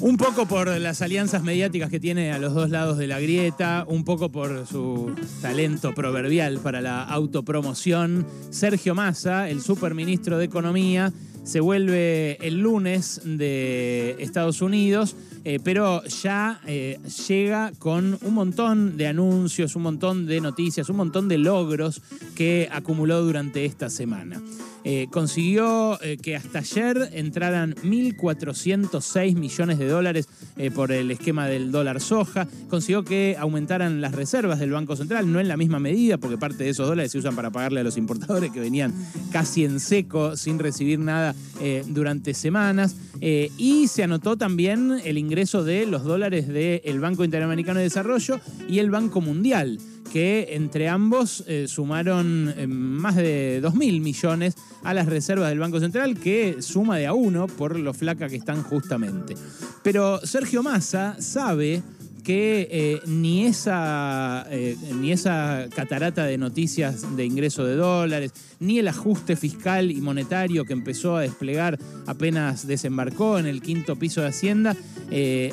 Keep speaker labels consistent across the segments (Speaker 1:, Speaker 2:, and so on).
Speaker 1: Un poco por las alianzas mediáticas que tiene a los dos lados de la grieta, un poco por su talento proverbial para la autopromoción, Sergio Massa, el superministro de Economía, se vuelve el lunes de Estados Unidos, eh, pero ya eh, llega con un montón de anuncios, un montón de noticias, un montón de logros que acumuló durante esta semana. Eh, consiguió eh, que hasta ayer entraran 1.406 millones de dólares eh, por el esquema del dólar soja. Consiguió que aumentaran las reservas del Banco Central, no en la misma medida, porque parte de esos dólares se usan para pagarle a los importadores que venían casi en seco, sin recibir nada durante semanas. y se anotó también el ingreso de los dólares del Banco Interamericano de Desarrollo y el Banco Mundial que entre ambos eh, sumaron eh, más de 2.000 millones a las reservas del Banco Central, que suma de a uno por lo flaca que están justamente. Pero Sergio Massa sabe que eh, ni, esa, ni esa catarata de noticias de ingreso de dólares, ni el ajuste fiscal y monetario que empezó a desplegar apenas desembarcó en el quinto piso de Hacienda,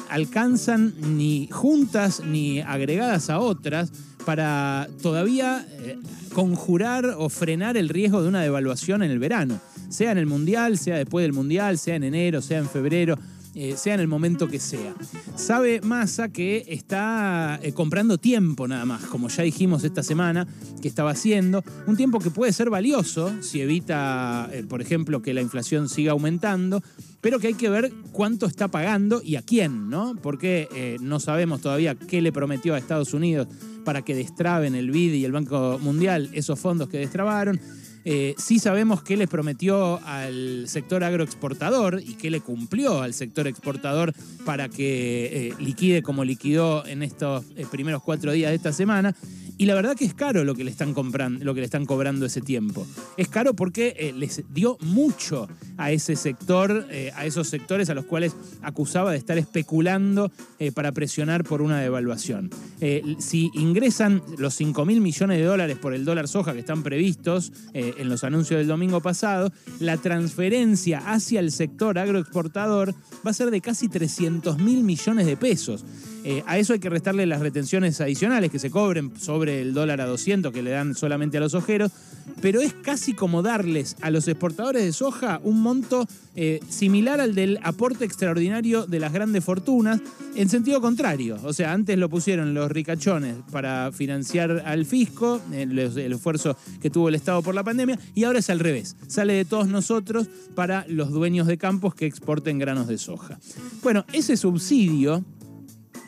Speaker 1: alcanzan ni juntas ni agregadas a otras para todavía eh, conjurar o frenar el riesgo de una devaluación en el verano, sea en el Mundial, sea después del Mundial, sea en enero, sea en febrero. Eh, sea en el momento que sea. Sabe Massa que está eh, comprando tiempo nada más, como ya dijimos esta semana que estaba haciendo, un tiempo que puede ser valioso si evita, por ejemplo, que la inflación siga aumentando, pero que hay que ver cuánto está pagando y a quién, ¿no? Porque no sabemos todavía qué le prometió a Estados Unidos para que destraben el BID y el Banco Mundial esos fondos que destrabaron. Eh, sí sabemos qué les prometió al sector agroexportador y qué le cumplió al sector exportador para que eh, liquide como liquidó en estos eh, primeros cuatro días de esta semana. Y la verdad que es caro lo que le están comprando, lo que le están cobrando ese tiempo. Es caro porque eh, les dio mucho a ese sector, eh, a esos sectores a los cuales acusaba de estar especulando eh, para presionar por una devaluación. si ingresan los 5 mil millones de dólares por el dólar soja que están previstos en los anuncios del domingo pasado, la transferencia hacia el sector agroexportador va a ser de casi 300 mil millones de pesos. Eh, a eso hay que restarle las retenciones adicionales que se cobren sobre el dólar a 200 que le dan solamente a los ojeros, pero es casi como darles a los exportadores de soja un monto eh, similar al del aporte extraordinario de las grandes fortunas, en sentido contrario. O sea, antes lo pusieron los ricachones para financiar al fisco, el, el esfuerzo que tuvo el Estado por la pandemia, y ahora es al revés. Sale de todos nosotros para los dueños de campos que exporten granos de soja. Bueno, ese subsidio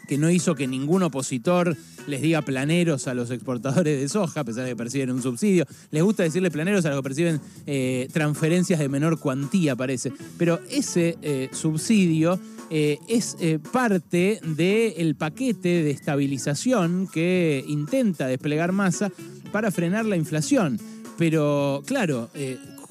Speaker 1: que no hizo que ningún opositor les diga planeros a los exportadores de soja, a pesar de que perciben un subsidio. Les gusta decirle planeros a los que perciben eh, transferencias de menor cuantía, parece. Pero ese eh, subsidio eh, es parte del paquete de estabilización que intenta desplegar masa para frenar la inflación. Pero claro,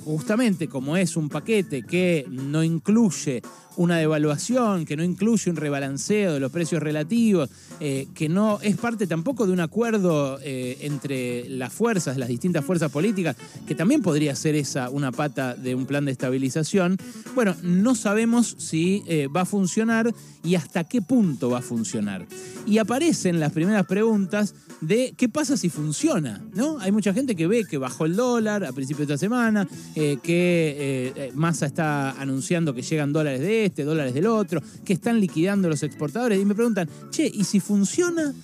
Speaker 1: justamente como es un paquete que no incluye una devaluación, que no incluye un rebalanceo de los precios relativos, eh, que no es parte tampoco de un acuerdo eh, entre las fuerzas, las distintas fuerzas políticas, que también podría ser esa una pata de un plan de estabilización. Bueno, no sabemos si eh, va a funcionar y hasta qué punto va a funcionar. Y aparecen las primeras preguntas de qué pasa si funciona, ¿no? Hay mucha gente que ve que bajó el dólar a principios de esta semana, que Massa está anunciando que llegan dólares de este, dólares del otro, que están liquidando los exportadores. Y me preguntan, che, ¿y si funciona?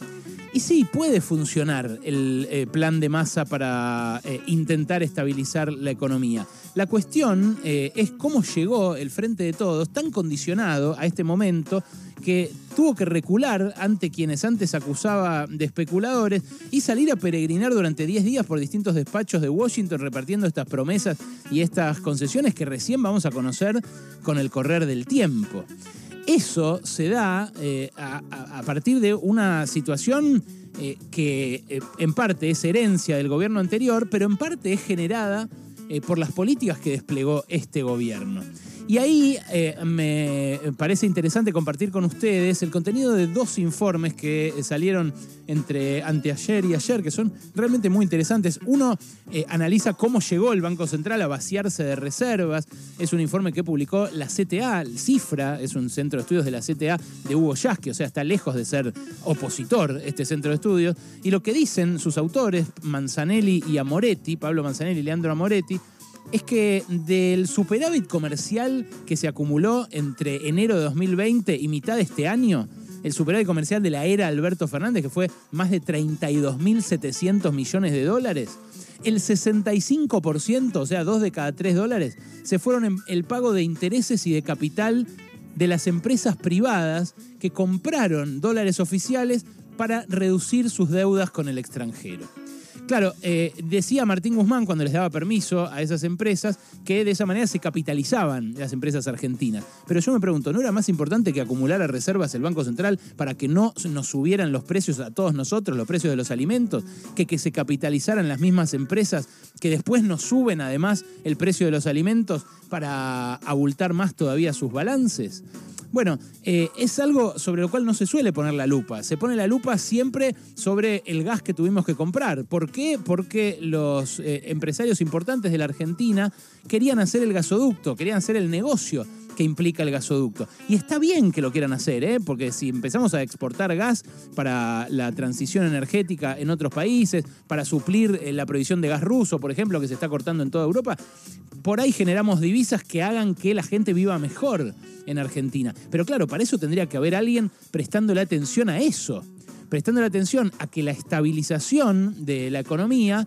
Speaker 1: Y sí, puede funcionar el eh, plan de masa para eh, intentar estabilizar la economía. La cuestión eh, es cómo llegó el Frente de Todos tan condicionado a este momento que tuvo que recular ante quienes antes acusaba de especuladores y salir a peregrinar durante 10 días por distintos despachos de Washington repartiendo estas promesas y estas concesiones que recién vamos a conocer con el correr del tiempo. Eso se da eh, a, partir de una situación eh, que eh, en parte es herencia del gobierno anterior, pero en parte es generada por las políticas que desplegó este gobierno. Y ahí eh, me parece interesante compartir con ustedes el contenido de dos informes que salieron entre anteayer y ayer, que son realmente muy interesantes. Uno eh, analiza cómo llegó el Banco Central a vaciarse de reservas. Es un informe que publicó la CTA, Cifra, es un centro de estudios de la CTA de Hugo Yasky, o sea, está lejos de ser opositor este centro de estudios. Y lo que dicen sus autores, Manzanelli y Amoretti, Pablo Manzanelli y Leandro Amoretti, es que del superávit comercial que se acumuló entre enero de 2020 y mitad de este año, el superávit comercial de la era Alberto Fernández, que fue más de 32.700 millones de dólares, el 65%, o sea, dos de cada tres dólares, se fueron en el pago de intereses y de capital de las empresas privadas que compraron dólares oficiales para reducir sus deudas con el extranjero. Claro, eh, decía Martín Guzmán cuando les daba permiso a esas empresas que de esa manera se capitalizaban las empresas argentinas. Pero yo me pregunto, ¿no era más importante que acumulara reservas el Banco Central para que no nos subieran los precios a todos nosotros, los precios de los alimentos, que que se capitalizaran las mismas empresas que después nos suben además el precio de los alimentos para abultar más todavía sus balances? Bueno, eh, es algo sobre lo cual no se suele poner la lupa. Se pone la lupa siempre sobre el gas que tuvimos que comprar. ¿Por qué? Porque los eh, empresarios importantes de la Argentina querían hacer el gasoducto, querían hacer el negocio que implica el gasoducto. Y está bien que lo quieran hacer, ¿eh? porque si empezamos a exportar gas para la transición energética en otros países, para suplir la provisión de gas ruso, por ejemplo, que se está cortando en toda Europa, por ahí generamos divisas que hagan que la gente viva mejor en Argentina. Pero claro, para eso tendría que haber alguien prestándole atención a eso, prestándole atención a que la estabilización de la economía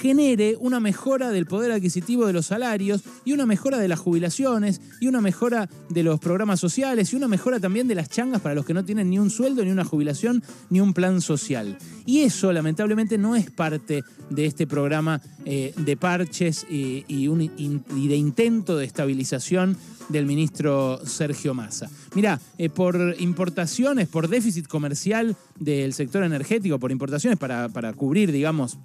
Speaker 1: genere una mejora del poder adquisitivo de los salarios y una mejora de las jubilaciones y una mejora de los programas sociales y una mejora también de las changas para los que no tienen ni un sueldo, ni una jubilación, ni un plan social. Y eso lamentablemente no es parte de este programa eh, de parches y, de intento de estabilización del ministro Sergio Massa. Mirá, eh, por importaciones, por déficit comercial del sector energético, por importaciones para, para cubrir, digamos,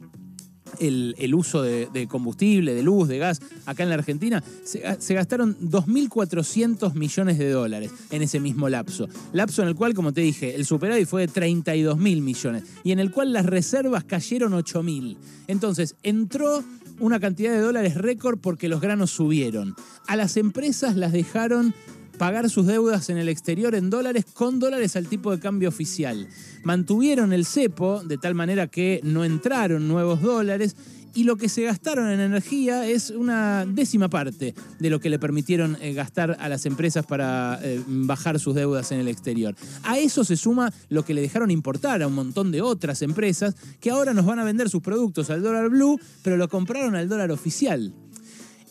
Speaker 1: el, uso de, combustible, de luz, de gas acá en la Argentina, se, gastaron 2.400 millones de dólares en ese mismo lapso. Lapso en el cual, como te dije, el superávit fue de 32 mil millones y en el cual las reservas cayeron 8 mil. Entonces, entró una cantidad de dólares récord porque los granos subieron. A las empresas las dejaron pagar sus deudas en el exterior en dólares con dólares al tipo de cambio oficial. Mantuvieron el cepo de tal manera que no entraron nuevos dólares y lo que se gastaron en energía es una décima parte de lo que le permitieron eh, gastar a las empresas para eh, bajar sus deudas en el exterior. A eso se suma lo que le dejaron importar a un montón de otras empresas que ahora nos van a vender sus productos al dólar blue, pero lo compraron al dólar oficial.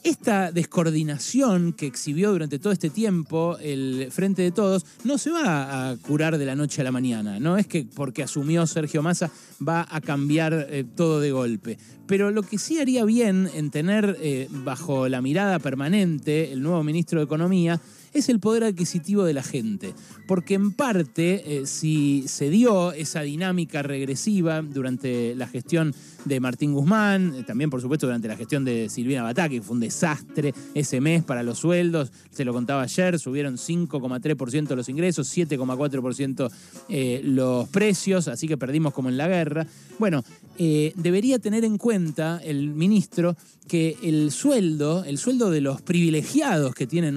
Speaker 1: Esta descoordinación que exhibió durante todo este tiempo el Frente de Todos no se va a curar de la noche a la mañana. No es que porque asumió Sergio Massa va a cambiar eh, todo de golpe. Pero lo que sí haría bien en tener eh, bajo la mirada permanente el nuevo ministro de Economía es el poder adquisitivo de la gente. Porque en parte, eh, si se dio esa dinámica regresiva durante la gestión de Martín Guzmán, eh, también por supuesto durante la gestión de Silvina Batá, que fue un desastre ese mes para los sueldos, se lo contaba ayer, subieron 5,3% los ingresos, 7,4% eh, los precios, así que perdimos como en la guerra. Bueno, debería tener en cuenta el ministro que el sueldo, el sueldo de los privilegiados que tienen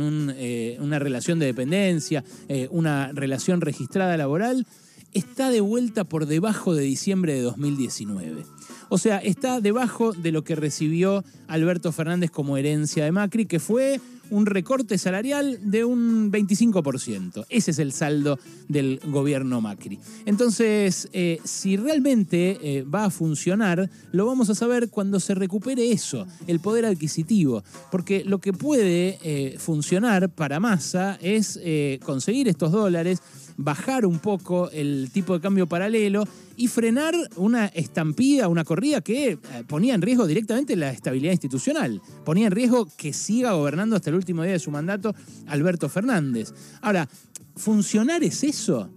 Speaker 1: una relación de dependencia, una relación registrada laboral está de vuelta por debajo de diciembre de 2019. O sea, está debajo de lo que recibió Alberto Fernández como herencia de Macri, que fue un recorte salarial de un 25%. Ese es el saldo del gobierno Macri. Entonces, eh, si realmente eh, va a funcionar, lo vamos a saber cuando se recupere eso, el poder adquisitivo. Porque lo que puede eh, funcionar para Massa es conseguir estos dólares bajar un poco el tipo de cambio paralelo y frenar una estampida, una corrida que eh, ponía en riesgo directamente la estabilidad institucional, ponía en riesgo que siga gobernando hasta el último día de su mandato Alberto Fernández. Ahora, ¿funcionar es eso?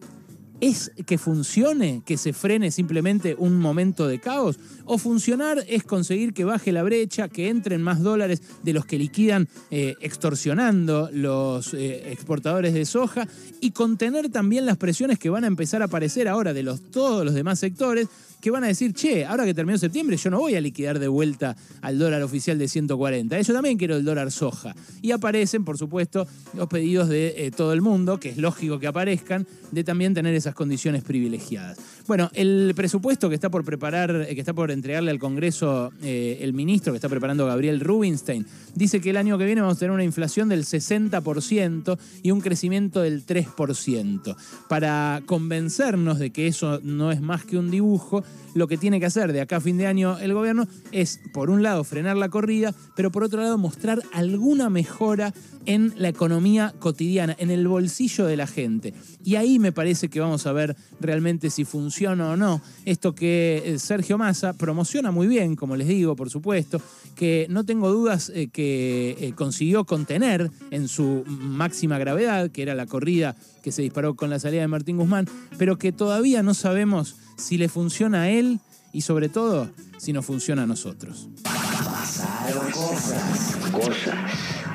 Speaker 1: ¿Es que funcione, que se frene simplemente un momento de caos? ¿O funcionar es conseguir que baje la brecha, que entren más dólares de los que liquidan eh, extorsionando los eh, exportadores de soja y contener también las presiones que van a empezar a aparecer ahora de los, todos los demás sectores que van a decir, che, ahora que terminó septiembre yo no voy a liquidar de vuelta al dólar oficial de 140, yo también quiero el dólar soja. Y aparecen, por supuesto, los pedidos de eh, todo el mundo, que es lógico que aparezcan, de también tener condiciones privilegiadas. Bueno, el presupuesto que está por preparar, eh, que está por entregarle al Congreso eh, el ministro que está preparando Gabriel Rubinstein, dice que el año que viene vamos a tener una inflación del 60% y un crecimiento del 3%. Para convencernos de que eso no es más que un dibujo, lo que tiene que hacer de acá a fin de año el gobierno es, por un lado, frenar la corrida, pero por otro lado, mostrar alguna mejora en la economía cotidiana, en el bolsillo de la gente. Y ahí me parece que vamos a ver realmente si funciona o no esto que eh, Sergio Massa promociona muy bien, como les digo, por supuesto, que no tengo dudas eh, que eh, consiguió contener en su máxima gravedad, que era la corrida que se disparó con la salida de Martín Guzmán, pero que todavía no sabemos si le funciona a él y sobre todo si nos funciona a nosotros.
Speaker 2: Pasaron cosas. Cosas.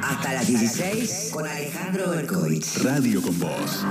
Speaker 2: Hasta las 16 con Alejandro Berkovich.
Speaker 3: Radio con Voz.